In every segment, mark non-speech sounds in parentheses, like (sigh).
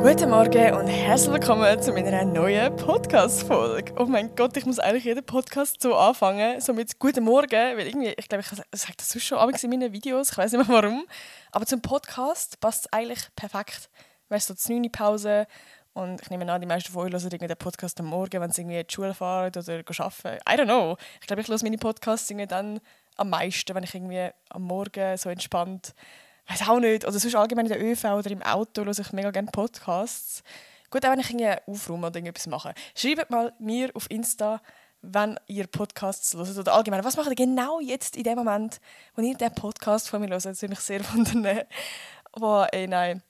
Guten Morgen und herzlich willkommen zu meiner neuen Podcast-Folge. Oh mein Gott, ich muss eigentlich jeden Podcast so anfangen, so mit Guten Morgen, weil irgendwie, ich glaube, ich sage das schon in meinen Videos, ich weiß nicht mehr warum, aber zum Podcast passt es eigentlich perfekt. Weißt du, so die Pause und ich nehme an, die meisten von euch hören irgendwie den Podcast am Morgen, wenn sie irgendwie in die Schule fahren oder arbeiten. I don't know. Ich glaube, ich höre meine Podcasts irgendwie dann am meisten, wenn ich irgendwie am Morgen so entspannt weiß auch nicht, oder sonst allgemein in der ÖV oder im Auto höre ich mega gerne Podcasts. Gut, auch wenn ich irgendwie aufräume oder irgendetwas mache. Schreibt mal mir auf Insta, wenn ihr Podcasts hört oder allgemein, was macht ihr genau jetzt in dem Moment, wo ihr den Podcast von mir hört? Das würde mich sehr (laughs) wundern. Aber ey, nein.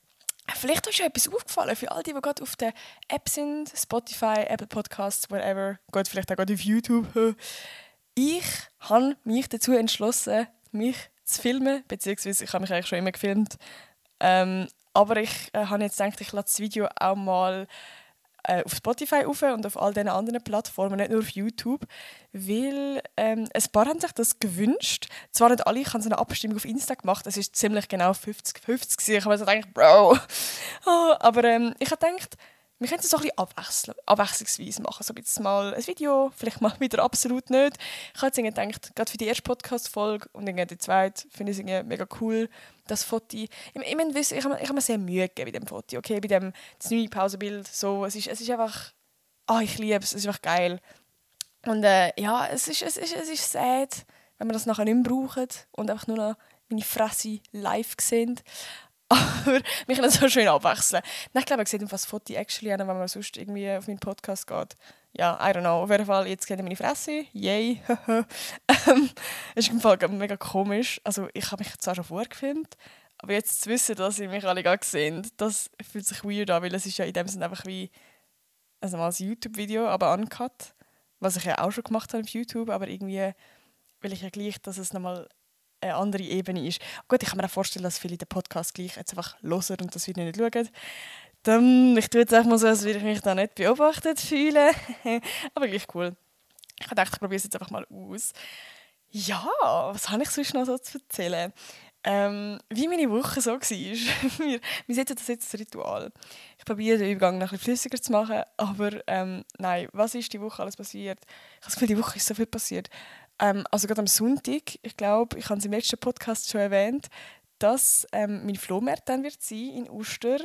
Vielleicht ist euch etwas aufgefallen für all die, die gerade auf der App sind, Spotify, Apple Podcasts, whatever, geht vielleicht auch gerade auf YouTube. (laughs) Ich habe mich dazu entschlossen, mich zu filmen, beziehungsweise ich habe mich eigentlich schon immer gefilmt. Ähm, aber ich äh, habe jetzt gedacht, ich lade das Video auch mal äh, auf Spotify auf und auf all diesen anderen Plattformen, nicht nur auf YouTube, weil ähm, ein paar haben sich das gewünscht. Zwar nicht alle, ich habe so eine Abstimmung auf Insta gemacht, es ist ziemlich genau 50-50 Ich habe mir so gedacht, Bro. oh, (laughs) aber ähm, ich habe gedacht, wir können es so ein bisschen abwechseln, abwechslungsweise machen. So jetzt mal ein Video, vielleicht mal (laughs) wieder absolut nicht. Ich habe jetzt gedacht, gerade für die erste Podcast-Folge und dann die zweite, finde ich es mega cool, das Foto. Ich, ich, ich, ich habe mir sehr Mühe gegeben bei dem Foto, okay, bei dem das neue Pausenbild. So, es, ist, es ist einfach, oh, ich liebe es, es ist einfach geil. Und äh, ja, es ist, es, ist, es ist sad, wenn wir das nachher nicht mehr brauchen und einfach nur noch meine Fresse live sehen. Aber wir können so schön abwechseln. ich glaube, ich sehe das Foto actually wenn man sonst irgendwie auf meinen Podcast geht. Ja, I don't know. Auf jeden Fall, jetzt seht ihr meine Fresse. Yay. (laughs) ähm, ist im Fall mega komisch. Also, ich habe mich zwar schon vorgefilmt, aber jetzt zu wissen, dass ihr mich alle gerade sehen, das fühlt sich weird an, weil es ist ja in dem Sinne einfach wie also mal ein YouTube-Video, aber uncut. Was ich ja auch schon gemacht habe auf YouTube, aber irgendwie will ich ja gleich, dass es nochmal eine andere Ebene ist. Gut, ich kann mir auch vorstellen, dass viele den Podcast gleich jetzt einfach hören und das Video nicht schauen. Dann, ich tue jetzt einfach mal so, als würde ich mich da nicht beobachtet fühlen. (laughs) Aber gleich cool. Ich gedacht, ich probiere es jetzt einfach mal aus. Ja, was habe ich sonst noch so zu erzählen? Ähm, wie meine Woche so war. (laughs) wir, wir setzen das jetzt als Ritual. Ich probiere den Übergang noch ein bisschen flüssiger zu machen, aber ähm, nein, was ist die Woche alles passiert? Ich habe das Gefühl, die Woche ist so viel passiert. Ähm, also gerade am Sonntag, ich glaube, ich habe es im letzten Podcast schon erwähnt, dass ähm, mein Flohmarkt dann wird sein in Uster.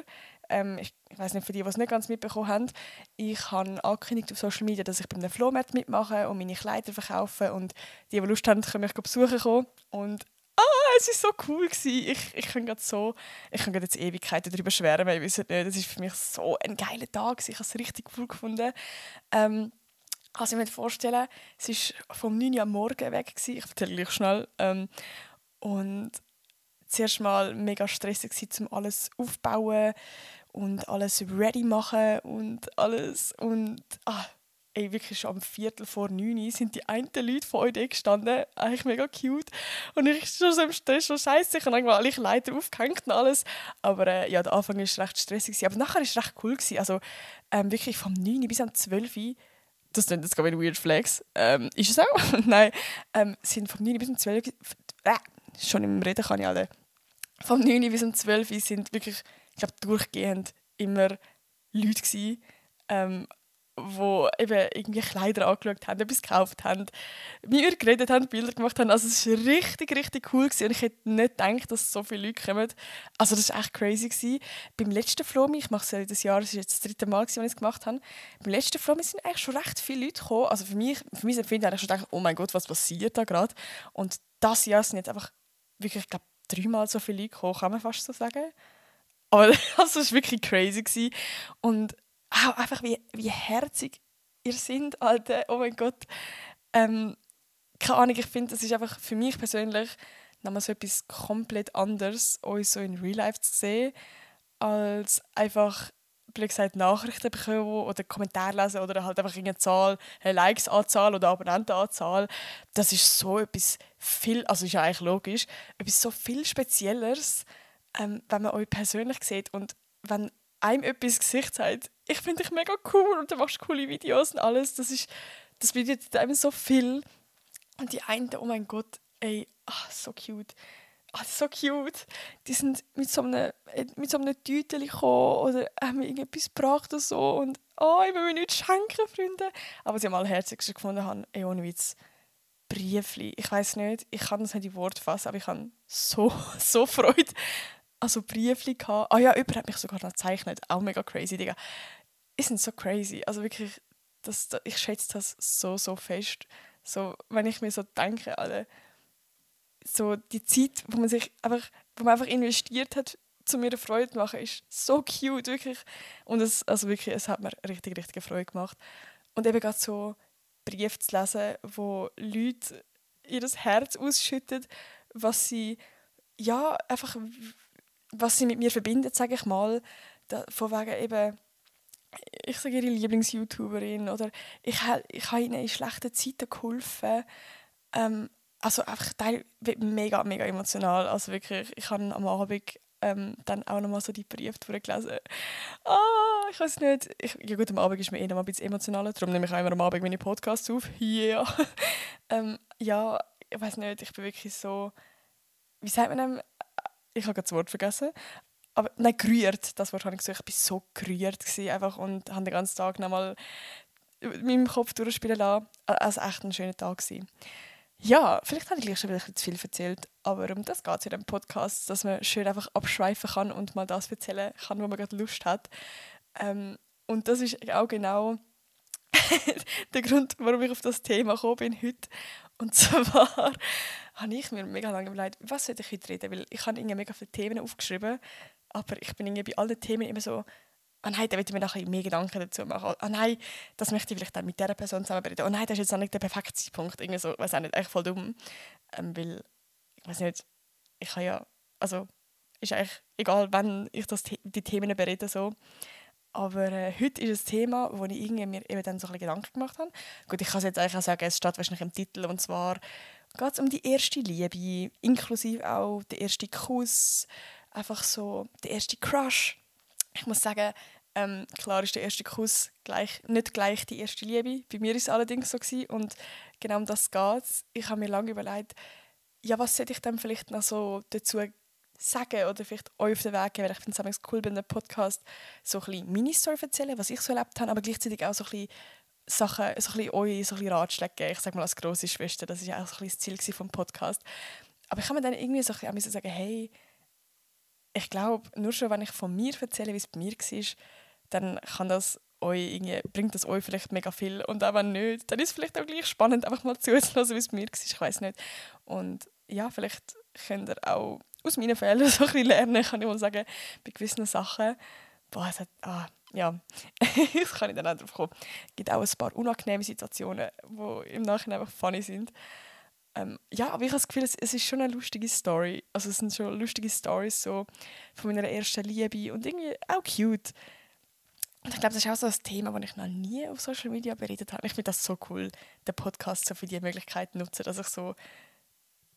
Ähm, ich, ich weiß nicht, für die, die es nicht ganz mitbekommen haben, ich habe angekündigt auf Social Media, dass ich bei einem Flohmarkt mitmache und meine Kleider verkaufe und die, die Lust haben, können mich besuchen kommen. Und ah, es war so cool gewesen. Ich, ich kann gerade so, ich kann jetzt Ewigkeiten darüber schwärmen, ich weiß nicht, das ist für mich so ein geiler Tag. Ich habe es richtig cool gefunden. Ähm, also ich mir vorstellen, es war vom 9 Uhr am Morgen weg. Gewesen. Ich erzähle gleich schnell. Ähm, und zuerst mal mega stressig gewesen, um alles aufbauen und alles ready machen und alles. Und ah, ey, wirklich schon am Viertel vor neun sind die einen Leute von euch gestanden. Eigentlich mega cute. Und ich schon so im Stress, schon scheiße. Ich habe irgendwann alle Leiter aufgehängt und alles. Aber äh, ja, der Anfang war recht stressig. Aber nachher war es recht cool. Gewesen. Also ähm, wirklich vom 9 bis am 12 Uhr das klingt jetzt gerade ein Weird Flex. Ähm, ist es auch? (laughs) Nein. Ähm, sind vom 9 bis zum 12 äh, schon im Reden kann ich alle. Vom 9 bis zum 12 sind wirklich, ich glaube, durchgehend immer Leute gewesen, ähm, wo eben irgendwie Kleider angeschaut haben, etwas gekauft haben, mit mir geredet haben, Bilder gemacht haben. Also es war richtig, richtig cool gewesen. und ich hätte nicht gedacht, dass so viele Leute kommen. Also das war echt crazy. Gewesen. Beim letzten Flomi, ich mache es ja jedes Jahr, das ist jetzt das dritte Mal, gewesen, als ich es gemacht habe, beim letzten Flomi sind eigentlich schon recht viele Leute gekommen. Also für mich, für mich empfinde ich schon gedacht, oh mein Gott, was passiert da gerade? Und das Jahr sind jetzt einfach wirklich, ich glaube, dreimal so viele Leute gekommen, kann man fast so sagen. Aber (laughs) also, es war wirklich crazy. Gewesen. Und auch einfach wie, wie herzig ihr seid, Alter. Oh mein Gott. Ähm, keine Ahnung, ich finde, das ist einfach für mich persönlich nochmal so etwas komplett anderes, euch so in Real Life zu sehen, als einfach blöd gesagt, Nachrichten bekommen oder Kommentare lesen oder halt einfach eine Zahl, eine Likes-Anzahl oder Abonnentenanzahl. Das ist so etwas viel, also ist ja eigentlich logisch, etwas so viel Spezielleres, ähm, wenn man euch persönlich sieht und wenn einem etwas Gesicht sagt, ich finde dich mega cool und du machst coole Videos und alles, das ist, das bedeutet einem so viel. Und die einen, oh mein Gott, ey, ach, so cute. ist so cute. Die sind mit so einem, äh, mit so einem Tütchen gekommen oder haben mir irgendetwas gebracht oder so. Und oh, ich will mir nichts schenken, Freunde. Aber sie haben alle herzlichst gefunden haben, ey, ohne Witz, Briefli. Ich weiß nicht, ich kann das nicht in Wort fassen, aber ich habe so, (laughs) so Freude also Briefli gehabt. Ah ja, jemand hat mich sogar noch gezeichnet. Auch mega crazy, Digga. Die sind so crazy. Also wirklich, das, ich schätze das so, so fest. So, wenn ich mir so denke, alle, so die Zeit, wo man sich einfach, wo man einfach investiert hat, zu mir eine Freude zu machen, ist so cute, wirklich. Und es, also wirklich, es hat mir richtig, richtig Freude gemacht. Und eben gerade so Briefe zu lesen, wo Leute ihr Herz ausschütten, was sie, ja, einfach, was sie mit mir verbindet, sage ich mal. Da, von wegen eben, ich sage ihre Lieblings-YouTuberin oder ich, ich habe ihnen in schlechten Zeiten geholfen. Ähm, also einfach Teil mega, mega emotional. Also wirklich, ich habe am Abend ähm, dann auch nochmal so die Briefe durchgelesen. Ah, ich weiß nicht. Ich, ja gut, am Abend ist mir eh noch ein bisschen emotionaler, darum nehme ich auch immer am Abend meine Podcasts auf. (laughs) Yeah. (laughs) ähm, ja, ich weiß nicht, ich bin wirklich so, wie sagt man dem? Ich habe das Wort vergessen. Aber nein, gerührt, das Wort habe ich gesagt. Ich war so gerührt einfach und habe den ganzen Tag nochmal mit meinem Kopf durchspielen lassen. Also echt ein schöner Tag gewesen. Ja, vielleicht habe ich gleich schon wieder zu viel erzählt, aber um das geht es in diesem Podcast, dass man schön einfach abschweifen kann und mal das erzählen kann, wo man gerade Lust hat. Ähm, und das ist auch genau (laughs) der Grund, warum ich auf das Thema gekommen bin heute. Und zwar habe ich mir mega lange überlegt, was soll ich heute reden, weil ich habe mega viele Themen aufgeschrieben, aber ich bin irgendwie bei allen Themen immer so oh nein, da will ich mir noch mehr Gedanken dazu machen. Oh nein, das möchte ich vielleicht dann mit dieser Person zusammenarbeiten. Oh nein, das ist jetzt auch nicht der perfekte Zeitpunkt. Irgendwie so, weiß auch nicht, echt voll dumm. Ähm, weil, ich weiß nicht, ich habe ja, also, ist eigentlich egal, wenn ich das, die Themen berede, so. Aber äh, heute ist ein Thema, wo ich irgendwie mir eben dann so ein Gedanken gemacht habe. Gut, ich kann es jetzt eigentlich auch sagen, es steht wahrscheinlich im Titel, und zwar geht es um die erste Liebe, inklusive auch der erste Kuss, einfach so der erste Crush ich muss sagen, ähm, klar ist der erste Kuss gleich, nicht gleich die erste Liebe. Bei mir war es allerdings so. Gewesen. Und genau um das geht es. Ich habe mir lange überlegt, ja, was sollte ich dann vielleicht noch so dazu sagen oder vielleicht euch auf den Weg geben, weil ich finde es cool bei einem Podcast, so ein bisschen meine Story erzählen, was ich so erlebt habe, aber gleichzeitig auch so ein bisschen Sachen, so ein bisschen euch so ein bisschen Ratschläge geben. Ich sage mal als grosse Schwester, das war ja auch so ein bisschen das Ziel vom Podcast. Aber ich kann mir dann irgendwie so ein bisschen sagen, hey, ich glaube, nur schon, wenn ich von mir erzähle, wie es bei mir war, dann kann das euch irgendwie, bringt das euch vielleicht mega viel. Und auch wenn nicht, dann ist es vielleicht auch gleich spannend, einfach mal (laughs) zuzuhören, wie es bei mir war. Ich weiß nicht. Und ja, vielleicht könnt ihr auch aus meinen Fehlern (laughs) so ein bisschen lernen, kann ich mal sagen, bei gewissen Sachen. Boah, es hat, ah, ja, (laughs) das kann ich dann auch drauf kommen. Es gibt auch ein paar unangenehme Situationen, die im Nachhinein einfach funny sind. Ähm, ja, aber ich habe das Gefühl, es, es, ist schon eine lustige Story. Also es sind schon lustige Stories so von meiner ersten Liebe und irgendwie auch cute. Und ich glaube, das ist auch so ein Thema, das ich noch nie auf Social Media beredet habe. Ich finde das so cool, den Podcast so für die Möglichkeit nutzen, dass ich so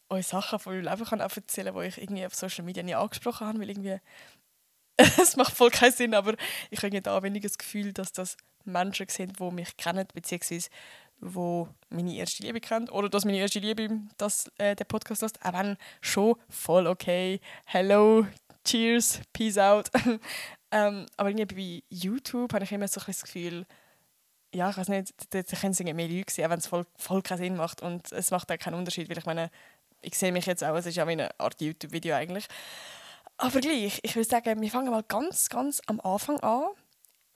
euch Sachen von meinem Leben kann erzählen kann, die ich irgendwie auf Social Media nie angesprochen habe, weil irgendwie (laughs) es macht voll keinen Sinn, aber ich habe da weniger das Gefühl, dass das Menschen sind, die mich kennen, beziehungsweise wo meine erste Liebe kennt oder dass meine erste Liebe das, äh, der Podcast ist, auch wenn schon voll okay. Hello, cheers, peace out. (laughs) ähm, aber irgendwie bei YouTube habe ich immer so ein das Gefühl, ja, ich weiß nicht, da, da können es mehr Leute auch wenn es voll, voll keinen Sinn macht und es macht auch keinen Unterschied, weil ich meine, ich sehe mich jetzt auch, es ist ja eine Art YouTube-Video eigentlich. Aber gleich, ich würde sagen, wir fangen mal ganz, ganz am Anfang an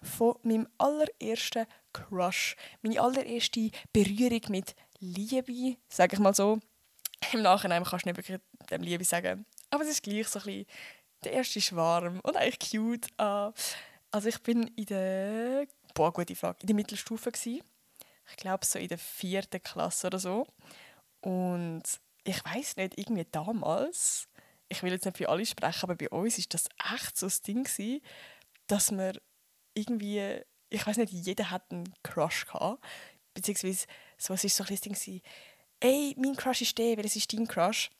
von meinem allerersten Crush. Meine allererste Berührung mit Liebe, sage ich mal so. Im Nachhinein kannst du nicht wirklich dem Liebe sagen. Aber es ist gleich so ein bisschen, der erste Schwarm und eigentlich cute. Uh, also ich bin in der, boah, gute Frage, in der Mittelstufe gewesen. Ich glaube so in der vierten Klasse oder so. Und ich weiß nicht, irgendwie damals, ich will jetzt nicht für alle sprechen, aber bei uns ist das echt so das Ding gewesen, dass wir irgendwie, ich weiß nicht, jeder hat einen Crush gehabt. Beziehungsweise, so, es war so ein Ding, gewesen, ey, mein Crush ist der, weil es ist dein Crush.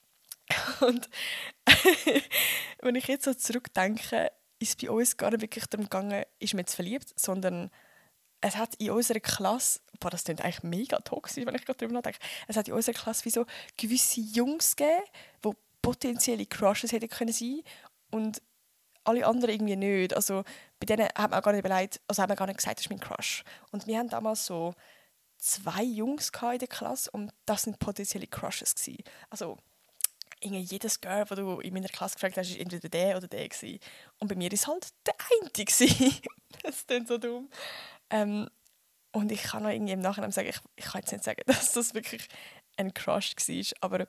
(laughs) Und (laughs) wenn ich jetzt so zurückdenke, ist bei uns gar nicht wirklich darum gegangen, ist man jetzt verliebt, sondern es hat in unserer Klasse, boah, das klingt eigentlich mega toxisch, wenn ich gerade darüber nachdenke, es hat in unserer Klasse wie so gewisse Jungs gegeben, die potenzielle Crushes hätten können sein und alle anderen irgendwie nicht. Also bei denen hat man gar nicht überlegt, also hat man gar nicht gesagt, das ist mein Crush. Und wir haben damals so zwei Jungs in der Klasse und das sind potenzielle Crushes gewesen. Also irgendwie jedes Girl, das du in meiner Klasse gefragt hast, war entweder der oder der gewesen. Und bei mir ist halt der eine (laughs) das ist dann so dumm. Ähm, und ich kann noch irgendwie im Nachhinein sagen, ich, ich kann jetzt nicht sagen, (laughs) dass das wirklich ein Crush war, aber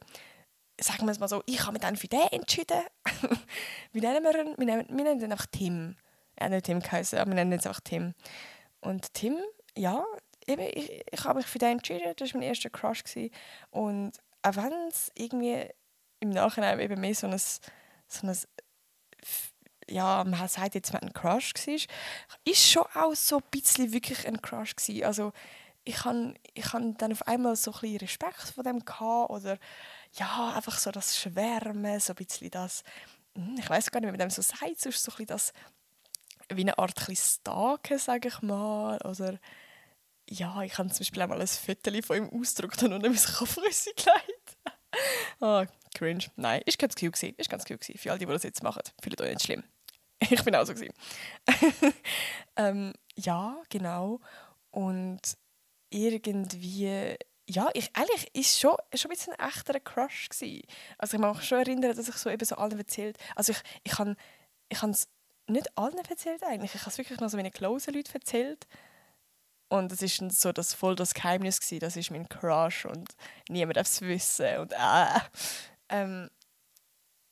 sagen wir es mal so, ich habe mich dann für den entschieden. (laughs) wie nennen wir ihn? Wir nennen, wir nennen ihn einfach Tim. Er hat nicht Tim geheißen, aber wir nennen ihn jetzt einfach Tim. Und Tim, ja, eben, ich, ich habe mich für den entschieden. Das war mein erster Crush. Gewesen. Und auch wenn es irgendwie im Nachhinein eben mehr so ein, so ein ja, man sagt jetzt, man ein Crush war, ist schon auch so ein bisschen wirklich ein Crush gewesen. Also ich habe ich dann auf einmal so ein bisschen Respekt vor dem gehabt, oder ja, einfach so das Schwärmen, so ein bisschen das, hm, ich weiß gar nicht, wie man dem so sagt, so ist so ein bisschen das, wie eine Art Stalken, sage ich mal, oder ja, ich habe zum Beispiel einmal ein Foto von ihm ausgedruckt und unter mein Kopfrüssel gelegt. oh, (laughs) cringe. Nein, ist ganz cute gewesen. Ist ganz cute gewesen. Für alle, die, die das jetzt machen, fühlt euch nicht schlimm. (laughs) Ich bin auch so (laughs) ähm, ja, genau. Und irgendwie, ja, ich, eigentlich ist schon, schon ein bisschen ein echterer Crush gewesen. Also ich kann mich schon erinnern, dass ich so eben so allen erzählt, also ich, ich habe ich es nicht allen erzählt eigentlich, ich habe es wirklich noch so meinen closen Leuten erzählt. Und es ist so das voll das Geheimnis gewesen, das ist mein Crush und niemand darf es wissen und äh. Ähm,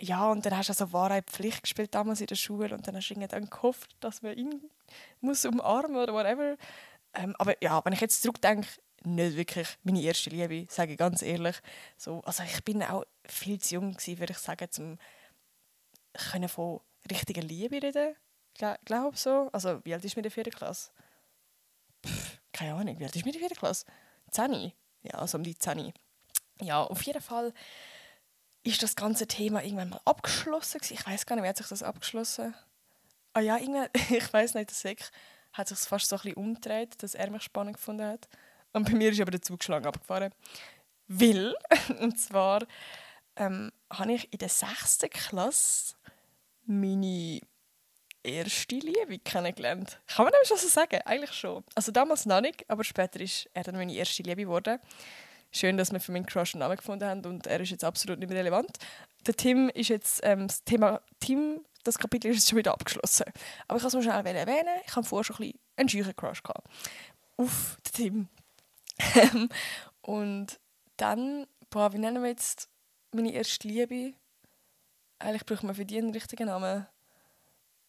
ja, und dann hast du also Wahrheit Pflicht gespielt damals in der Schule und dann hast du dann gehofft, dass man ihn muss umarmen oder whatever. Ähm, aber ja, wenn ich jetzt zurückdenke, nicht wirklich meine erste Liebe, sage ich ganz ehrlich. So, also ich bin auch viel zu jung gewesen, würde ich sagen, um können von richtiger Liebe reden. Glaube so. Also wie alt ist mir der vierten Klasse? Pff, keine Ahnung, wie alt ist mir der vierten Klasse? Zehn? Ja, also um die Zehn. Ja, auf jeden Fall ist das ganze Thema irgendwann mal abgeschlossen. Ich weiß gar nicht, wie hat sich das abgeschlossen? Ah ja, (laughs) ich weiß nicht, der Sek hat sich fast so ein bisschen umgedreht, dass er mich spannend gefunden hat. Und bei mir ist aber der Zugschlag abgefahren. Weil, (laughs) und zwar ähm, habe ich in der sechsten Klasse meine erste Liebe kennengelernt. Kann man das schon so sagen? Eigentlich schon. Also damals noch nicht, aber später ist er dann meine erste Liebe geworden schön, dass wir für meinen Crush einen Namen gefunden haben und er ist jetzt absolut nicht mehr relevant. Der Tim ist jetzt, ähm, das Thema Tim, das Kapitel ist jetzt schon wieder abgeschlossen. Aber ich kann es mal schnell erwähnen, ich habe vorher schon ein bisschen einen scheuchen Crush gehabt. Auf den Tim. Und dann, boah, wie nennen wir jetzt meine erste Liebe? Eigentlich braucht man für die einen richtigen Namen.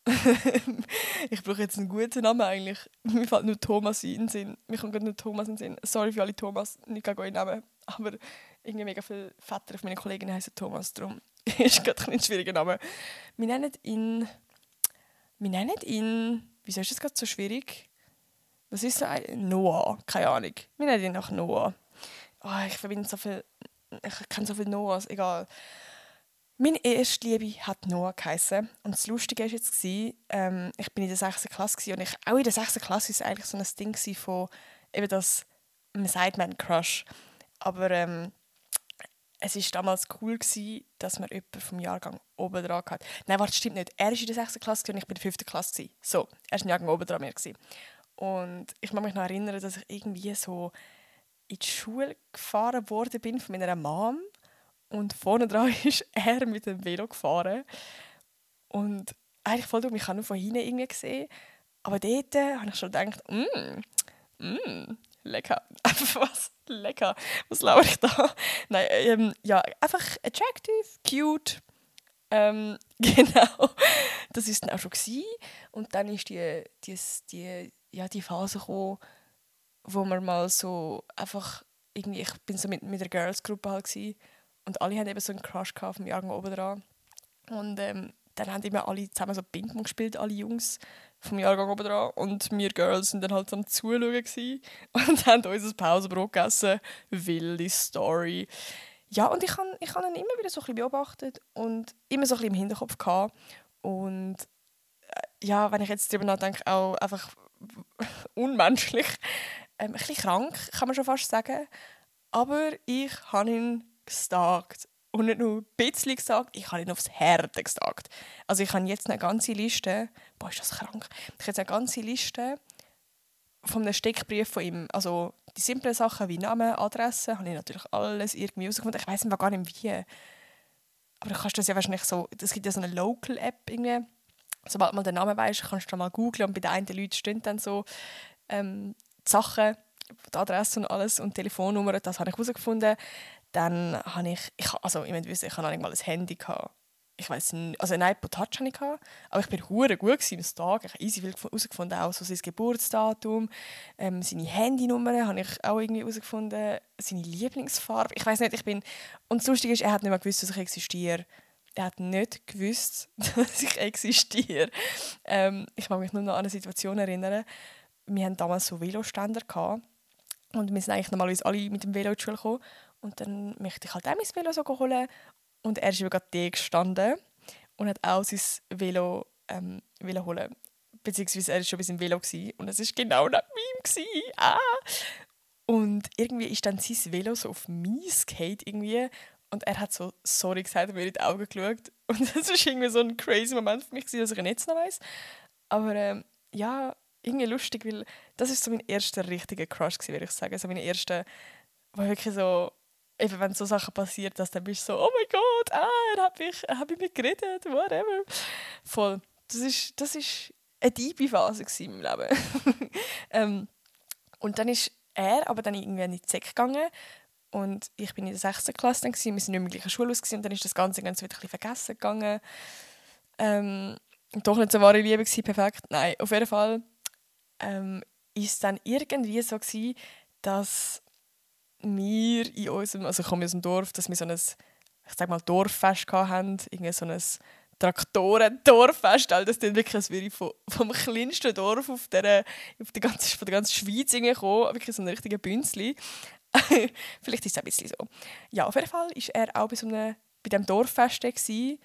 (laughs) ich brauche jetzt einen guten Namen eigentlich. Mir fällt nur Thomas in den Sinn. Mir kommt gerade nur Thomas in den Sinn. Sorry für alle Thomas, nicht gar Namen. Aber irgendwie mega viele Väter auf meine Kolleginnen heißen Thomas. Darum (laughs) ist gerade ein schwieriger Name. Wir nennen ihn. Wir nennen ihn. Wieso ist das gerade so schwierig? Was ist ein. Noah. Keine Ahnung. Wir nennen ihn nach Noah. Oh, ich verbinde so viel. Ich kenne so viele Noahs. Egal. Meine erste Liebe hat Noah geheißen. Und das Lustige war jetzt, ähm, ich bin in der 6. Klasse und ich, auch in der 6. Klasse war es eigentlich so ein Ding von, eben das, man sagt, man Crush. Aber ähm, es war damals cool, gewesen, dass man jemanden vom Jahrgang oben dran hatte. Nein, warte, stimmt nicht. Er war in der 6. Klasse und ich bin in der 5. Klasse. So, er war ein Jahrgang oben dran mir. Und ich kann mich noch erinnern, dass ich irgendwie so in die Schule gefahren worden bin von meiner Mom und vorne dran (laughs) ist er mit dem Velo gefahren. Und eigentlich dumm, ich habe nur von hinten irgendwie gesehen. Aber dort habe ich schon gedacht, mmm, mmm, lecker. (laughs) Was? Lecker. Was laufe ich da? Nein, ähm, ja, einfach attractive, cute. Ähm, (laughs) genau. Das war dann auch schon. Gewesen. Und dann ist die, die, die, ja, die Phase gekommen, wo man mal so einfach irgendwie, ich bin so mit, mit der Girls-Gruppe halt gewesen, und alle hatten eben so einen Crush auf dem Jahrgang oben dran. Und ähm, dann haben immer alle zusammen so Ping-Pong gespielt, alle Jungs vom Jahrgang oben dran. Und wir Girls sind dann halt am Zuschauen (laughs) und haben unser Pausenbrot gegessen. Wilde Story. Ja, und ich habe ich hab ihn immer wieder so ein bisschen beobachtet und immer so ein bisschen im Hinterkopf gehabt. Und äh, ja, wenn ich jetzt darüber nachdenke, auch einfach unmenschlich. Ähm, ein bisschen krank, kann man schon fast sagen. Aber ich habe ihn gestalkt. und nicht nur ein bisschen gesagt, ich habe ihn aufs Härte gesagt. Also ich habe jetzt eine ganze Liste, boah, ist das krank, ich habe jetzt eine ganze Liste von einem Steckbrief von ihm. Also die simplen Sachen wie Name, Adresse, habe ich natürlich alles irgendwie herausgefunden. Ich weiß gar nicht wie. Aber du kannst das ja wahrscheinlich so, es gibt ja so eine Local-App irgendwie. Sobald man den Namen weiß, kannst du mal googeln und bei den einen Leuten stehen dann so ähm, die Sachen, die Adresse und alles und Telefonnummer, das habe ich herausgefunden. Dann habe ich, ich also ich, wissen, ich hatte nicht mal ein Handy. Gehabt. Ich weiß nicht, also ein iPod Touch hatte ich, aber ich war hure gut im Tag. Ich habe easy viel herausgefunden, auch so sein Geburtsdatum, ähm, seine Handynummer habe ich auch irgendwie herausgefunden, seine Lieblingsfarbe. Ich weiß nicht, ich bin... Und das Lustige ist, er hat nicht mehr gewusst, dass ich existiere. Er hat nicht gewusst, (laughs) dass ich existiere. Ähm, ich mag mich nur noch an eine Situation erinnern. Wir hatten damals so Veloständer gehabt. Und wir sind eigentlich normalerweise alle mit dem Velo die Schule gekommen. Und dann möchte ich halt auch mein Velo so holen. Und er ist gerade da gestanden und hat auch sein Velo ähm, holen. Beziehungsweise er war schon bis im Velo und es war genau nach ihm. Ah! Und irgendwie ist dann sein Velo so auf mein Skate irgendwie. Und er hat so sorry gesagt und mir in die Augen geschaut. (laughs) Und das war irgendwie so ein crazy Moment für mich, dass ich ihn jetzt noch weiss. Aber ähm, ja, irgendwie lustig, weil das ist so mein erster richtiger Crush würde ich sagen. So meine erste, wo wirklich so eben wenn so Sachen passiert, dass dann bist du so, oh mein Gott, ah, er hat mich, er hat mit mir geredet, whatever. Voll. Das ist, das ist eine tiefe Phase in meinem Leben. (laughs) ähm, und dann ist er aber dann irgendwie in die Zeck gegangen und ich bin in der 6. Klasse dann gewesen, wir sind nicht mehr in der Schule und dann ist das Ganze ganz wieder vergessen gegangen. Ähm, doch nicht so wahre Liebe gewesen, perfekt. Nein, auf jeden Fall ähm, ist es dann irgendwie so gewesen, dass wir in unserem, also ich komme aus dem Dorf, dass wir so ein, ich sag mal, Dorffest hatten, irgendwie so ein Traktoren-Dorffest, das ist wirklich, als würde ich vom, vom kleinsten Dorf auf der, auf der ganzen, von der ganzen Schweiz kommen, wirklich so ein richtiger Bünzli. (laughs) Vielleicht ist es ein bisschen so. Ja, auf jeden Fall war er auch bei, so einem, bei diesem Dorffest gewesen,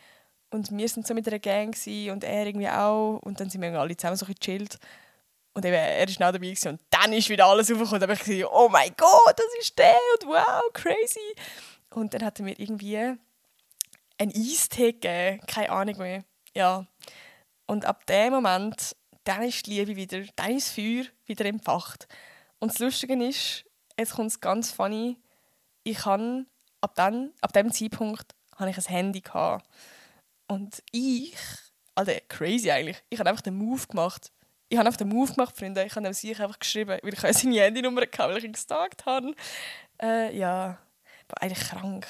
und wir sind so mit einer Gang und er irgendwie auch und dann sind wir alle zusammen so gechillt und eben, er war dabei gewesen, und dann ist wieder alles aufgekommen. Da habe ich gesagt, oh mein Gott, das ist der und wow, crazy. Und dann hat er mir irgendwie einen Eistee gegeben, keine Ahnung mehr. Ja. Und ab dem Moment, dann ist die Liebe wieder, dann ist das Feuer wieder entfacht. Und das Lustige ist, jetzt kommt es ganz funny, ich habe ab, dann, ab dem Zeitpunkt habe ich ein Handy gehabt. Und ich, also crazy eigentlich, ich habe einfach den Move gemacht, ich habe auf den Move gemacht, Freunde. Ich habe sich einfach geschrieben, weil ich seine Handynummer gehabt, weil ich ihn gesagt habe. Äh, ja, war eigentlich krank.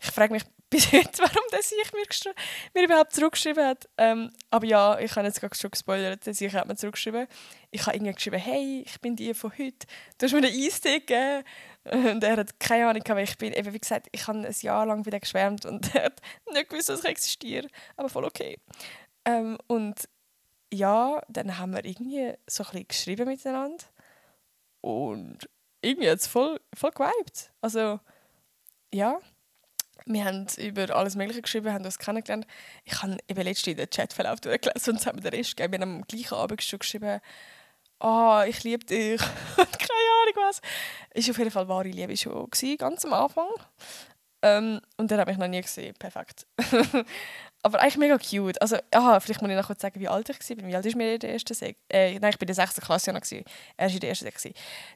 Ich frage mich (laughs) bis heute, warum der sich mir, mir überhaupt zurückgeschrieben hat. Ähm, aber ja, ich habe jetzt gerade schon gespoilert, der sich hat mir zurückgeschrieben. Ich habe irgendwie geschrieben, hey, ich bin die von heute. Du hast mir einen Eistee gegeben. Und er hat keine Ahnung, wer ich bin. Eben, wie gesagt, ich habe ein Jahr lang wieder geschwärmt und (laughs) er hat nicht gewusst, dass ich existiere. Aber voll okay. Ähm, und ja, dann haben wir irgendwie so ein bisschen geschrieben miteinander. Und irgendwie hat es voll, voll geweibt. Also, ja. Wir haben über alles Mögliche geschrieben, haben uns kennengelernt. Ich habe eben letztens den Chatverlauf durchgelesen und es hat mir den Rest gegeben. Wir haben am gleichen Abend schon geschrieben, oh, ich liebe dich. (laughs) keine Ahnung was. Ist auf jeden Fall wahre Liebe schon gewesen, ganz am Anfang. Ähm, und dann habe ich noch nie gesehen. Perfekt. (laughs) Aber eigentlich mega cute. Also, aha, vielleicht muss ich noch kurz sagen, wie alt ich war. Wie alt war mir in der ersten Sek äh, Nein, ich war in der 6. Klasse noch. Er war in der ersten Sek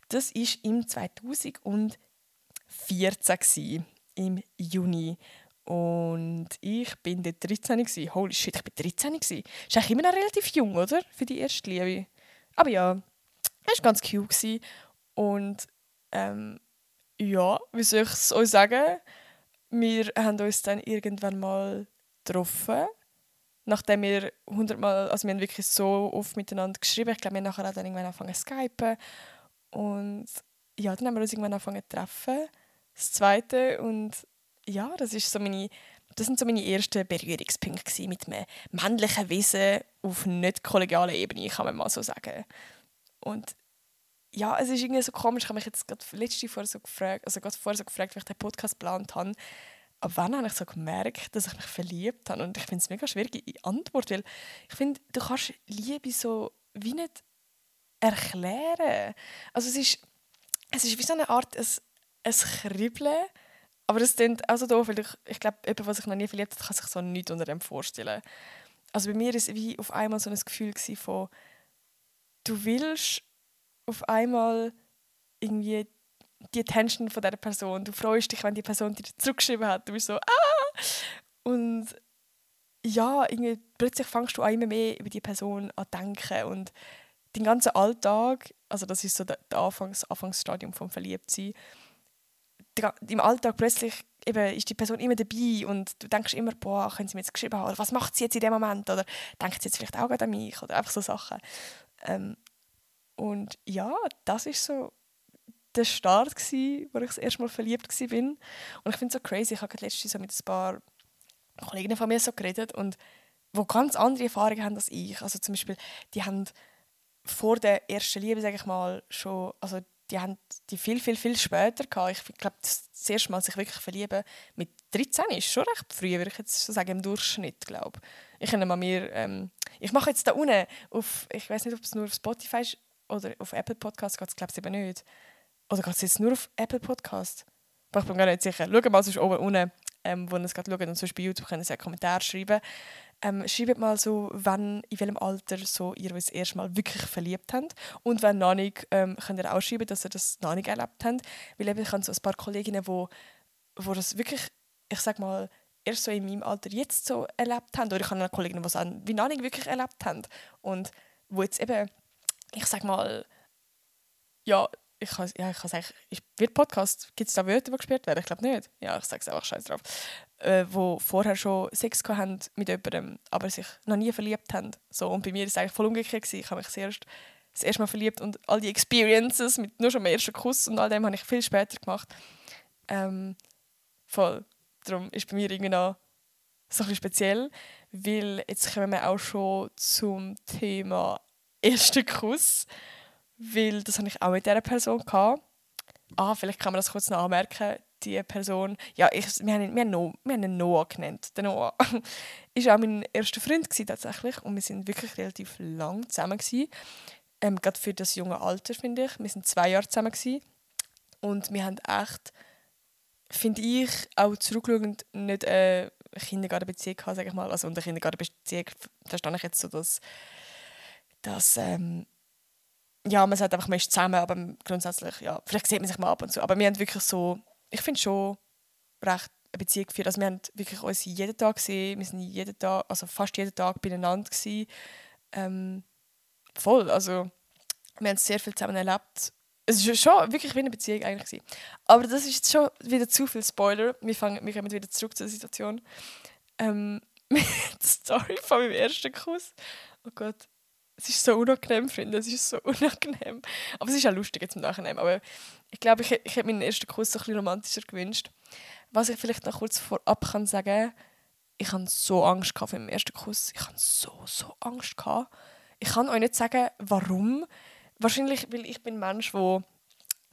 Das war im 2014 gewesen, im Juni. Und ich bin dort 13 gewesen. Holy shit, ich bin 13 gewesen. Ist eigentlich immer noch relativ jung, oder? Für die erste Liebe. Aber ja, er war ganz cute. Gewesen. Und ähm, ja, wie soll ich es euch sagen? Wir haben uns dann irgendwann mal getroffen, nachdem wir hundertmal, also wir haben wirklich so oft miteinander geschrieben. Ich glaube, wir haben nachher dann irgendwann angefangen zu skypen. Und ja, dann haben wir uns irgendwann angefangen zu treffen. Das Zweite und ja, das ist so meine, das sind so meine ersten Berührungspunkte mit einem männlichen Wesen auf nicht kollegialer Ebene, kann man mal so sagen. Und ja, es ist irgendwie so komisch, ich habe mich jetzt gerade letzte vorher so gefragt, also gerade vorher so gefragt, wie ich den Podcast geplant habe ab wann habe ich so gemerkt, dass ich mich verliebt habe? Und ich finde es mega schwierige Antwort, weil ich finde, du kannst Liebe so wie nicht erklären. Also es ist, es ist wie so eine Art ein, ein Kribbeln, Aber das klingt also doof, weil ich, ich glaube, jemand, der sich noch nie verliebt hat, kann sich so nichts unter dem vorstellen. Also bei mir war es wie auf einmal so ein Gefühl von, du willst auf einmal irgendwie die Attention von dieser Person. Du freust dich, wenn die Person dir zurückgeschrieben hat. Du bist so, ah! Und ja, irgendwie, plötzlich fängst du auch immer mehr über die Person an denken und den ganzen Alltag, also das ist so der, der Anfangs, Anfangsstadium vom Verliebtsein, im Alltag plötzlich eben ist die Person immer dabei und du denkst immer, boah, können sie mir jetzt geschrieben haben, oder was macht sie jetzt in dem Moment, oder denkt sie jetzt vielleicht auch gerade an mich, oder einfach so Sachen. Ähm, und ja, das ist so der Start gsi, wo ich das erste Mal verliebt war. Und ich finde es so crazy, ich habe letztens so mit ein paar Kollegen von mir so geredet und wo ganz andere Erfahrungen haben als ich. Also zum Beispiel, die haben vor der ersten Liebe, sage ich mal, schon, also die haben die viel, viel, viel später gehabt. Ich glaube, das, erste Mal sich wirklich verlieben mit 13 ist schon recht früh, würde ich jetzt so sagen, im Durchschnitt, glaube ich. erinnere mir, ähm, ich mache jetzt da unten auf, ich weiß nicht, ob es nur auf Spotify ist oder auf Apple Podcasts geht es, glaube ich, eben nicht. Oder geht es jetzt nur auf Apple Podcasts? ich bin mir gar nicht sicher. Schau mal, es ist oben unten, ähm, wo ihr es gerade schaut und sonst bei YouTube können Sie einen Kommentar schreiben. Ähm, schreibt mal so, wann, in welchem Alter so ihr das erste Mal wirklich verliebt habt. Und wenn noch nicht, ähm, könnt ihr auch schreiben, dass ihr das noch nicht erlebt habt. Weil eben, ich habe so ein paar Kolleginnen, wo, wo das wirklich, ich sag mal, erst so in meinem Alter jetzt so erlebt haben. Oder ich habe eine Kollegin, die es wie noch nicht wirklich erlebt haben. Und wo jetzt eben, ich sag mal, ja, ich kann, ja, ich kann sagen, wird Podcast, gibt es da Wörter, die gespielt werden? Ich glaube nicht. Ja, ich sage es einfach scheiß drauf. Äh, wo vorher schon Sex hatten mit jemandem, aber sich noch nie verliebt haben. So, und bei mir war es eigentlich voll umgekehrt. Ich habe mich zuerst das erste Mal verliebt und all die Experiences mit nur schon dem ersten Kuss und all dem habe ich viel später gemacht. Ähm, voll. Darum ist bei mir irgendwie noch so ein speziell, weil jetzt kommen wir auch schon zum Thema ersten Kuss weil das hatte ich auch mit dieser Person. Gehabt. Ah, vielleicht kann man das kurz noch anmerken. Die Person, ja, ich, wir, haben ihn, wir, haben Noah, wir haben ihn Noah genannt. Der Noah (laughs) war auch mein erster Freund gewesen, tatsächlich und wir sind wirklich relativ lang zusammen gewesen. Ähm, gerade für das junge Alter, finde ich. Wir sind zwei Jahre zusammen gewesen. und wir haben echt, finde ich, auch zurückschauend nicht eine Kindergartenbeziehung gehabt, sage ich mal. Also unter Kindergartenbeziehung verstehe ich jetzt so, dass, dass ähm, ja, man sagt einfach, man ist zusammen, aber grundsätzlich, ja, vielleicht sieht man sich mal ab und zu. Aber wir haben wirklich so, ich finde schon recht eine Beziehung geführt. Also wir haben wirklich uns jeden Tag gesehen, wir sind jeden Tag, also fast jeden Tag beieinander gewesen. Ähm, voll, also wir haben sehr viel zusammen erlebt. Es war schon wirklich wie eine Beziehung eigentlich. Gewesen. Aber das ist jetzt schon wieder zu viel Spoiler. Wir, fangen, wir kommen wieder zurück zur Situation. Ähm, (laughs) die Story von meinem ersten Kuss. Oh Gott es ist so unangenehm, finde Es ist so (laughs) unangenehm. Aber es ist auch lustig jetzt im Nachhinein. Aber ich glaube, ich, ich hätte meinen ersten Kuss so ein bisschen romantischer gewünscht. Was ich vielleicht noch kurz vorab kann sagen ich hatte so Angst vor meinem ersten Kuss. Ich hatte so, so Angst. Gehabt. Ich kann euch nicht sagen, warum. Wahrscheinlich, weil ich bin ein Mensch, der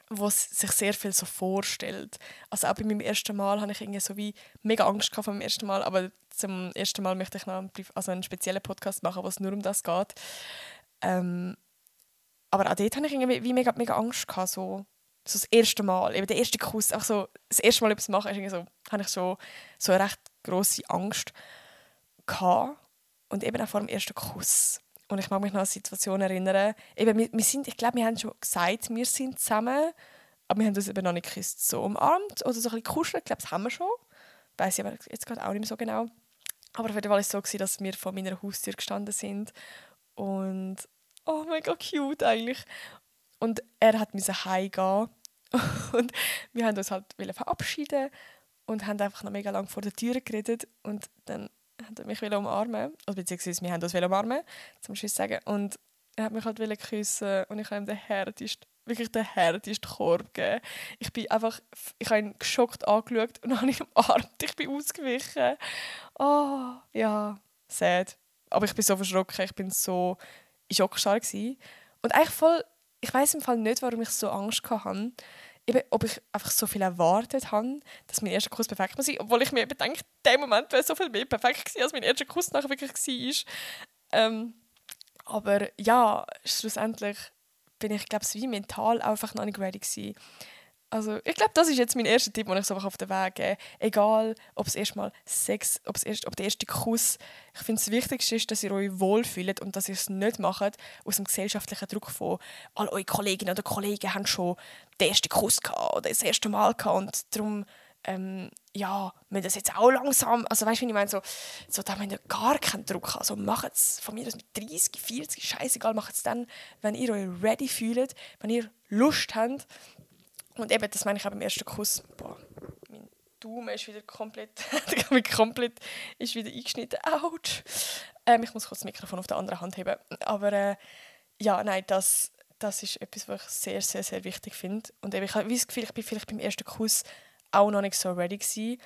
wo sich sehr viel so vorstellt. Also auch bei meinem ersten Mal hatte ich irgendwie so wie mega Angst vor meinem ersten Mal, aber zum ersten Mal möchte ich noch einen, also einen speziellen Podcast machen, wo es nur um das geht. Ähm, aber auch dort hatte ich irgendwie wie mega, mega Angst gehabt, so, so das erste Mal, eben der erste Kuss, auch so das erste Mal etwas machen, so, hatte ich so, so eine recht grosse Angst gehabt. und eben auch vor dem ersten Kuss. Und ich mag mich noch an eine Situation erinnern. Eben, wir, wir sind, ich glaube, wir haben schon gesagt, wir sind zusammen, aber wir haben uns eben noch nicht geküsst. So umarmt oder so ein bisschen kuschelt. Ich glaube, das haben wir schon. Weiß ich aber jetzt gerade auch nicht mehr so genau. Aber auf jeden Fall war es so, dass wir vor meiner Haustür gestanden sind. Und oh mega cute eigentlich. Und er hat müssen heimgehen. (laughs) und wir haben uns halt verabschieden und haben einfach noch mega lange vor der Tür geredet. Und dann hat mich umarmen also beziehungsweise wir haben uns umarmen zum Tschüss sagen und er hat mich halt küssen und ich habe ihm den härtesten, wirklich den härtesten Korb gegeben. Ich bin einfach, ich habe ihn geschockt angeschaut und (laughs) habe ihn umarmt. Ich bin ausgewichen. Oh, ja, sad. Aber ich bin so verschrocken, ich bin so in Schockstarre Und eigentlich voll, ich weiß im Fall nicht, warum ich so Angst hatte eben, ob ich einfach so viel erwartet habe, dass mein erster Kuss perfekt muss Obwohl ich mir eben denke, dem Moment wäre so viel mehr perfekt gewesen, als mein erster Kuss nachher wirklich war. Ähm, aber ja, schlussendlich bin ich, glaube ich, wie mental einfach noch nicht ready gewesen. Also ich glaube, das ist jetzt mein erster Tipp, den ich so auf den Weg gebe. Egal, ob es erstmal Sex, ob es erst, ob der erste Kuss. Ich finde, das Wichtigste ist, dass ihr euch wohlfühlt und dass ihr es nicht macht aus dem gesellschaftlichen Druck von all eure Kolleginnen oder Kollegen haben schon den ersten Kuss gehabt oder das erste Mal gehabt und darum ähm, ja, wir das jetzt auch langsam, also weißt du, wie ich meine, so, so da haben wir gar keinen Druck Also macht es von mir aus mit 30, 40, scheißegal, macht es dann, wenn ihr euch ready fühlt, wenn ihr Lust habt. Und eben, das meine ich auch beim ersten Kuss. Boah, mein Daumen ist wieder komplett, (laughs) komplett ist wieder eingeschnitten. Autsch. Ähm, ich muss kurz das Mikrofon auf der anderen Hand heben. Aber äh, ja, nein, das, das ist etwas, was ich sehr, sehr, sehr wichtig finde. Und eben, ich habe das Gefühl, ich bin vielleicht beim ersten Kuss auch noch nicht so ready gewesen.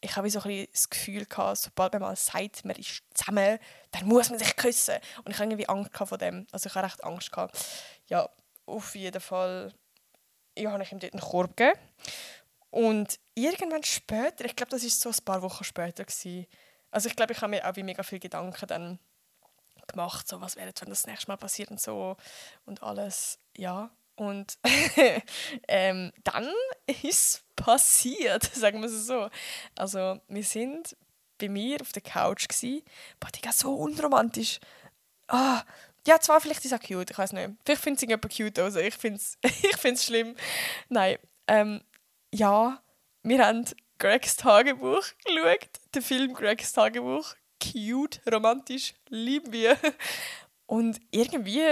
Ich habe so ein das Gefühl gehabt, sobald man mal sagt, man ist zusammen, dann muss man sich küssen. Und ich hatte irgendwie Angst vor dem. Also ich hatte recht Angst gehabt. Ja, auf jeden Fall ja, habe ich ihm dort einen Korb gegeben. Und irgendwann später, ich glaube, das war so ein paar Wochen später, gewesen. also ich glaube, ich habe mir auch wie mega viele Gedanken dann gemacht, so was wäre, wenn das, nächste Mal passiert und so und alles, ja. Und (laughs) ähm, dann ist passiert, (laughs) sagen wir es so. Also wir sind bei mir auf der Couch gsi. Boah, die so unromantisch. Ah, ja, zwar vielleicht ist auch cute, ich weiß nicht. Vielleicht findet sie jemand cute, also ich finde es (laughs) ich find's schlimm. Nein, ähm, ja, wir haben Gregs Tagebuch geschaut, den Film Gregs Tagebuch. Cute, romantisch, lieben wir. Und irgendwie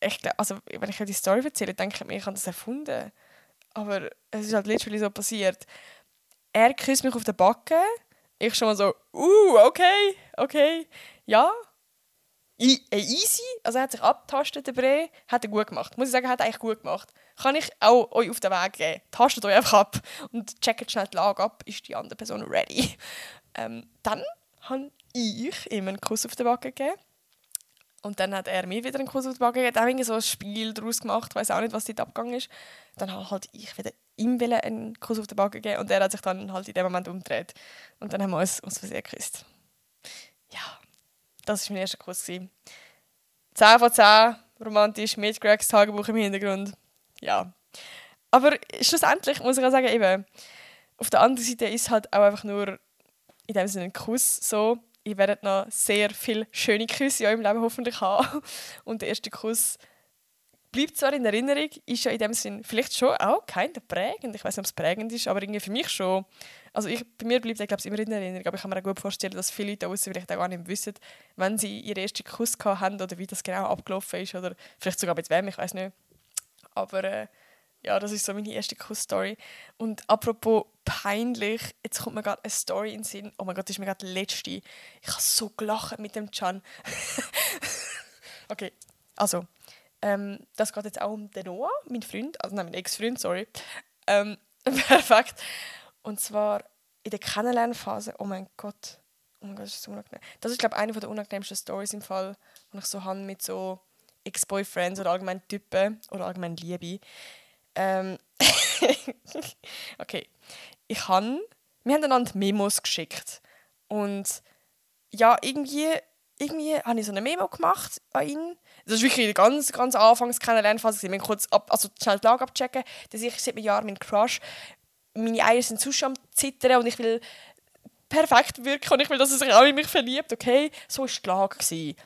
ich glaub, also wenn ich die Story erzähle, denke ich mir, ich habe das erfunden. Aber es ist halt literally so passiert. Er küsst mich auf den Backen. Ich schon mal so, uh, okay, okay, ja. Äh, easy. Also er hat sich abtastet, der Bre. Hat er gut gemacht. Muss ich sagen, hat er eigentlich gut gemacht. Kann ich auch euch auf den Weg geben. Tastet euch einfach ab und checkt schnell die Lage ab. Ist die andere Person ready? Ähm, dann habe ich ihm einen Kuss auf den Backen gegeben. Und dann hat er mir wieder einen Kuss auf die Backe gegeben. Dann haben so ein Spiel daraus gemacht. Weiß auch nicht, was dort abgegangen ist. Dann habe halt ich wieder ihm einen Kuss auf die Backe gegeben. Und er hat sich dann halt in dem Moment umgedreht. Und dann haben wir uns, uns Versehen geküsst. Ja, das war mein erster Kuss. 10 von 10, romantisch, mit Gregs Tagebuch im Hintergrund. Ja. Aber schlussendlich muss ich auch sagen, eben, auf der anderen Seite ist halt auch einfach nur in dem Sinne ein Kuss so ihr werdet noch sehr viele schöne Küsse in eurem Leben hoffentlich haben. Und der erste Kuss bleibt zwar in Erinnerung, ist ja in dem Sinn vielleicht schon auch kein prägend. Ich weiß nicht, ob es prägend ist, aber irgendwie für mich schon. Also ich, bei mir bleibt er, glaube ich, immer in Erinnerung. Aber ich kann mir auch gut vorstellen, dass viele da draußen vielleicht auch gar nicht wissen, wenn sie ihren ersten Kuss haben oder wie das genau abgelaufen ist. Oder vielleicht sogar mit wem, ich weiß nicht. Aber äh, ja, das ist so meine erste Kuss-Story. Und apropos peinlich, jetzt kommt mir gerade eine Story in den Sinn. Oh mein Gott, das ist mir gerade die letzte. Ich habe so gelacht mit dem Chan. (laughs) okay, also, ähm, das geht jetzt auch um den Noah, mein Freund, also nein, mein Ex-Freund, sorry. Ähm, (laughs) perfekt. Und zwar in der Kennenlernphase, oh mein Gott, oh mein Gott, das ist so unangenehm. Das ist, glaube ich, eine der unangenehmsten Stories im Fall, die ich so habe mit so Ex-Boyfriends oder allgemein Typen oder allgemein Liebe. Ähm, (laughs) okay. Ich han, wir haben einander Memos geschickt. Und ja, irgendwie, irgendwie habe ich so eine Memo gemacht an ihn. Das ist wirklich ganz, ganz anfangs kennenlernen, Ich kurz ab, also schnell die Lage abchecken. Das ist seit einem Jahr mein Crush. Meine Eier sind zu am Zittern und ich will perfekt wirken und ich will, dass er sich auch in mich verliebt. Okay, so war die Lage. Gewesen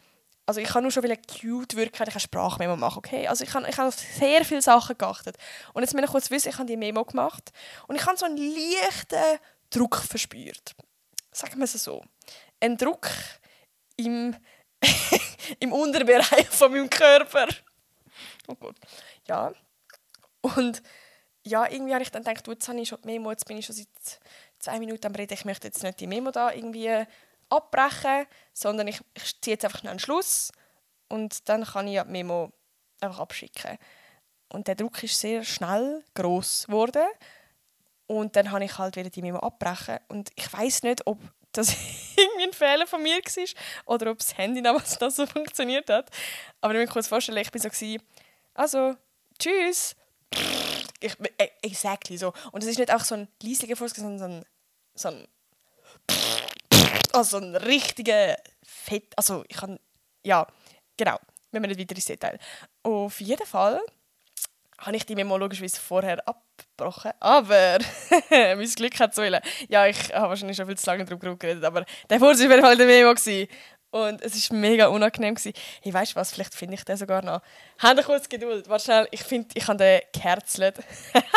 also ich kann nur schon cute wirken, ich kann Sprachmemo machen, okay? Also ich habe ich hab auf sehr viele Sachen geachtet. Und jetzt möchte ich kurz wissen, ich habe die Memo gemacht und ich habe so einen leichten Druck verspürt. Sagen wir es so. Ein Druck im, (laughs) im Unterbereich von meinem Körper. Oh Gott. Ja. Und ja, irgendwie habe ich dann gedacht, jetzt habe ich schon die Memo, jetzt bin ich schon seit zwei Minuten am Reden, ich möchte jetzt nicht die Memo da irgendwie abbrechen, sondern ich, ich ziehe jetzt einfach schnell einen Schluss und dann kann ich ja die Memo einfach abschicken. Und der Druck ist sehr schnell groß geworden und dann habe ich halt wieder die Memo abbrechen und ich weiß nicht, ob das (laughs) Fehler von mir war oder ob das Handy damals das so funktioniert hat. Aber ich muss mir kurz vorstellen, ich war so, also, tschüss. Ich, äh, exactly so. Und es ist nicht einfach so ein leislicher Fuß, sondern so ein, so ein also ein richtiger Fett. Also ich kann. Ja, genau. Wenn wir nicht weiter ins Detail. Auf jeden Fall habe ich die Memo logischerweise vorher ab, abgebrochen. Aber (laughs) mein Glück hat Säule. Ja, ich habe wahrscheinlich schon viel zu lange darüber geredet, aber der Furz war auf jeden Fall der Memo. Und es war mega unangenehm. Gewesen. Hey, weißt du was? Vielleicht finde ich den sogar noch. Habt ihr kurz Geduld? Warte schnell. Ich finde, ich habe den geherzelt.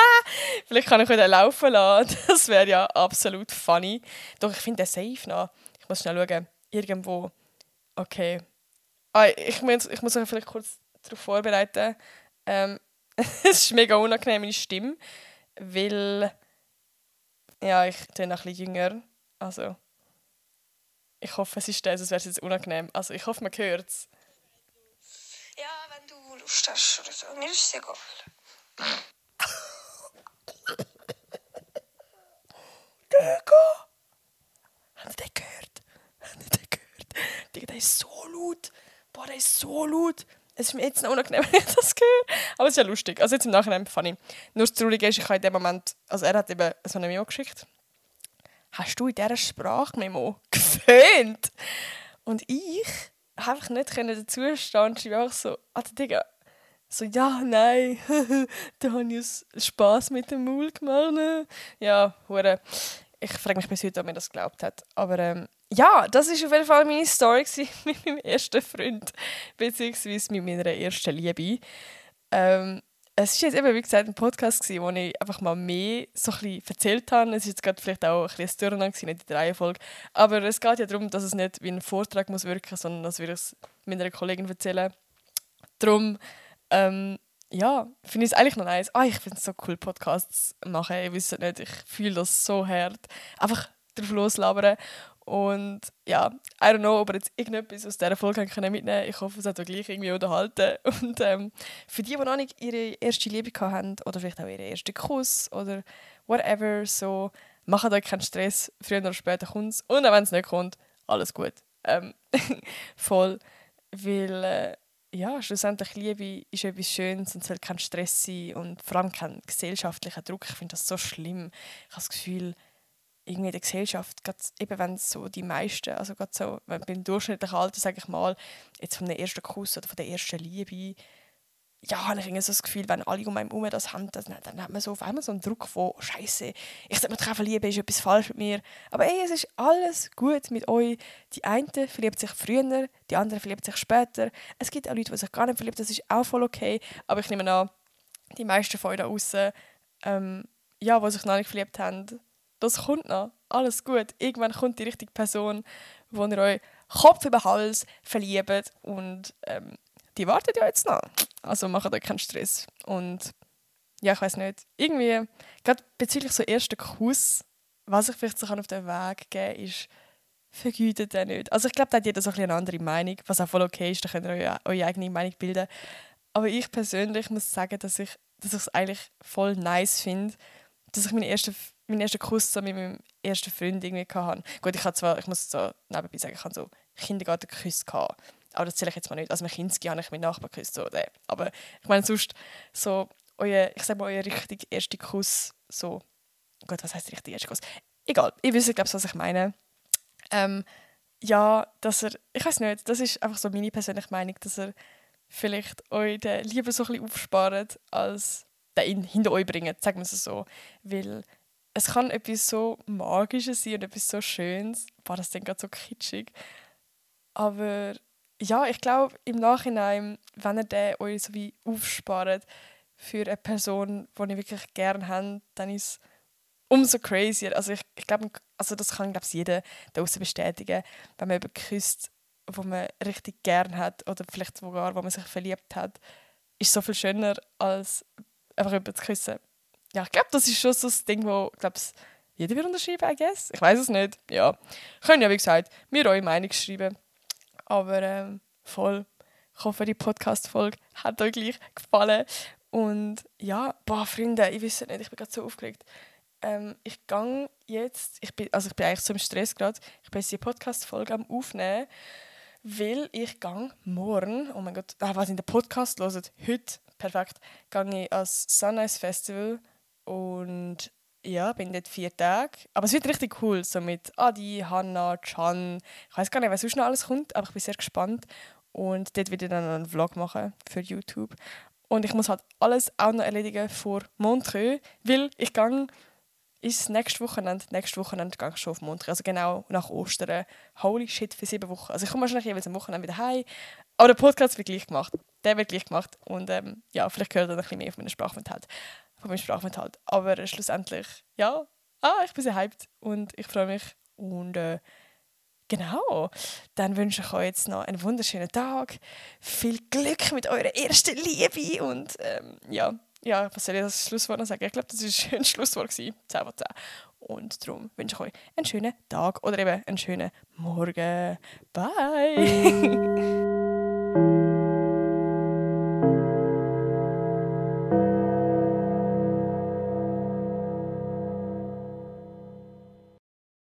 (laughs) Vielleicht kann ich den laufen lassen. (laughs) Das wäre ja absolut funny. Doch, ich finde den safe noch. Ich muss schnell schauen. Irgendwo. Okay. Ah, ich, muss, ich muss euch vielleicht kurz darauf vorbereiten. Ähm, (laughs) es ist mega unangenehm, meine Stimme. Weil. Ja, ich bin noch ein bisschen jünger. Also. Ich hoffe, es ist das, sonst wäre es jetzt unangenehm. Also, ich hoffe, man hört es. Ja, wenn du Lust hast oder so. Mir ist es egal. Digga! Habt ihr den gehört? Habt ihr den gehört? Digga, der ist so laut. Boah, der ist so laut. Es ist mir jetzt noch unangenehm, (laughs) wenn ich das höre. Aber es ist ja lustig. Also jetzt im Nachhinein funny. Nur das Traurige ist, ich habe in dem Moment... Also er hat eben so eine Memo geschickt. Hast du in dieser Sprachmemo (laughs) geföhnt? Und ich habe einfach nicht dazu stehen und schreibe einfach so, Alter Digga, so, ja, nein, (laughs) da habe ich Spass mit dem Maul gemacht. Ja, hure. Ich frage mich bis heute, ob mir das geglaubt hat. Aber ähm, ja, das ist auf jeden Fall meine Story (laughs) mit meinem ersten Freund, beziehungsweise mit meiner ersten Liebe. Ähm, es ist jetzt eben, wie gesagt, ein Podcast, gewesen, wo ich einfach mal mehr so ein bisschen erzählt habe. Es ist jetzt gerade vielleicht auch ein bisschen ein Durcheinander, nicht die Reihenfolge. Aber es geht ja darum, dass es nicht wie ein Vortrag muss wirken, sondern dass wir es meiner Kollegin erzählen. Darum ähm, ja, finde ich es eigentlich noch nice. Ah, ich finde es so cool, Podcasts machen. Ich weiß nicht, ich fühle das so hart. Einfach drauf loslabern. Und ja, I don't know, ob ihr jetzt irgendetwas aus dieser Folge mitnehmen könnt. Ich hoffe, es hat euch gleich irgendwie unterhalten. (laughs) Und ähm, für die, die noch nicht ihre erste Liebe haben oder vielleicht auch ihren ersten Kuss oder whatever, so, macht euch keinen Stress. Früher oder später kommt es. Und auch wenn es nicht kommt, alles gut. Ähm, (laughs) voll. Weil äh, ja, schlussendlich Liebe ist etwas Schönes und soll kein Stress sein und vor allem kein gesellschaftlicher Druck. Ich finde das so schlimm. Ich habe das Gefühl, irgendwie in der Gesellschaft, eben wenn so die meisten, also gerade so beim durchschnittlichen Alter, sage ich mal, jetzt von der ersten Kuss oder von der ersten Liebe, ja, habe ich irgendwie so das Gefühl, wenn alle um einen herum das haben, dann, dann hat man so auf einmal so einen Druck von «Scheiße, ich sollte mich treffen lieben, ist etwas falsch mit mir». Aber ey, es ist alles gut mit euch. Die einen verliebt sich früher, die anderen verliebt sich später. Es gibt auch Leute, die sich gar nicht verlieben, das ist auch voll okay. Aber ich nehme an, die meisten von euch da draussen, ähm, ja, die sich noch nicht verliebt haben, das kommt noch. Alles gut. Irgendwann kommt die richtige Person, wo ihr euch Kopf über Hals verliebt und ähm, die wartet ja jetzt noch. Also macht euch keinen Stress. Und ja, ich weiß nicht. Irgendwie, gerade bezüglich so ersten Kuss, was ich vielleicht so auf den Weg geben kann, ist, vergütet den nicht. Also ich glaube, da hat jeder so ein eine andere Meinung, was auch voll okay ist, da könnt ihr eure, eure eigene Meinung bilden. Aber ich persönlich muss sagen, dass ich dass es eigentlich voll nice finde, dass ich meinen ersten, meinen ersten Kuss so mit meinem ersten Freund irgendwie hatte. Gut, ich, zwar, ich muss so nebenbei sagen, ich hatte so Kindergartenküsse gehabt. Aber das zähle ich jetzt mal nicht. Also mit Kinski habe ich meinen Nachbarn geküsst. So, Aber ich meine, sonst so, euer, ich sage mal, euer richtig erster Kuss, so, Gott, was heißt richtig erster Kuss? Egal, ihr wisst, glaube was ich meine. Ähm, ja, dass er, ich weiß nicht, das ist einfach so meine persönliche Meinung, dass er vielleicht euch lieber so ein bisschen aufspart, als den hinter euch bringt, sagen wir es so. Weil es kann etwas so Magisches sein und etwas so Schönes. Boah, das klingt gerade so kitschig. Aber ja, ich glaube, im Nachhinein, wenn ihr den euch so wie aufspart für eine Person, die ihr wirklich gerne habt, dann ist es umso crazier. Also ich, ich glaube, also das kann glaube jeder daraus bestätigen, wenn man jemanden küsst, wo man richtig gerne hat oder vielleicht sogar, wo man sich verliebt hat, ist so viel schöner als einfach jemanden zu küssen. Ja, ich glaube, das ist schon so das Ding, wo glaube jeder wird unterschreiben, I guess. Ich weiß es nicht. Ja, können ja wie gesagt mir eure Meinung schreiben. Aber ähm, voll. Ich hoffe, die Podcast-Folge hat euch gleich gefallen. Und ja, boah, Freunde, ich weiß nicht, ich bin gerade so aufgeregt. Ähm, ich gehe jetzt, ich bin, also ich bin eigentlich so im Stress gerade, ich bin jetzt die Podcast-Folge am Aufnehmen, weil ich gehe morgen, oh mein Gott, ah, was in der Podcast hört, heute, perfekt, gehe ich als Sunrise Festival und ja, bin dort vier Tage. Aber es wird richtig cool, so mit Adi, Hanna, Chan. Ich weiß gar nicht, was sonst noch alles kommt, aber ich bin sehr gespannt. Und dort werde ich dann einen Vlog machen für YouTube. Und ich muss halt alles auch noch erledigen vor Montreux, weil ich gehe ist nächstes Wochenende, nächstes Wochenende gehe ich schon auf Montreux, also genau nach Ostern. Holy shit, für sieben Wochen. Also ich komme wahrscheinlich jeweils am Wochenende wieder heim, aber der Podcast wird gleich gemacht. Der wird gleich gemacht und ähm, ja, vielleicht gehört ihr noch ein bisschen mehr von meinem Sprachaufenthalt. Von meinem Sprachaufenthalt. Aber äh, schlussendlich, ja, ah, ich bin sehr hyped und ich freue mich und äh, Genau. Dann wünsche ich euch jetzt noch einen wunderschönen Tag. Viel Glück mit eurer ersten Liebe und ähm, ja, ja, was soll ich das Schlusswort noch sagen? Ich glaube, das war ein Schlusswort. 10 von 10. Und darum wünsche ich euch einen schönen Tag oder eben einen schönen Morgen. Bye! (laughs)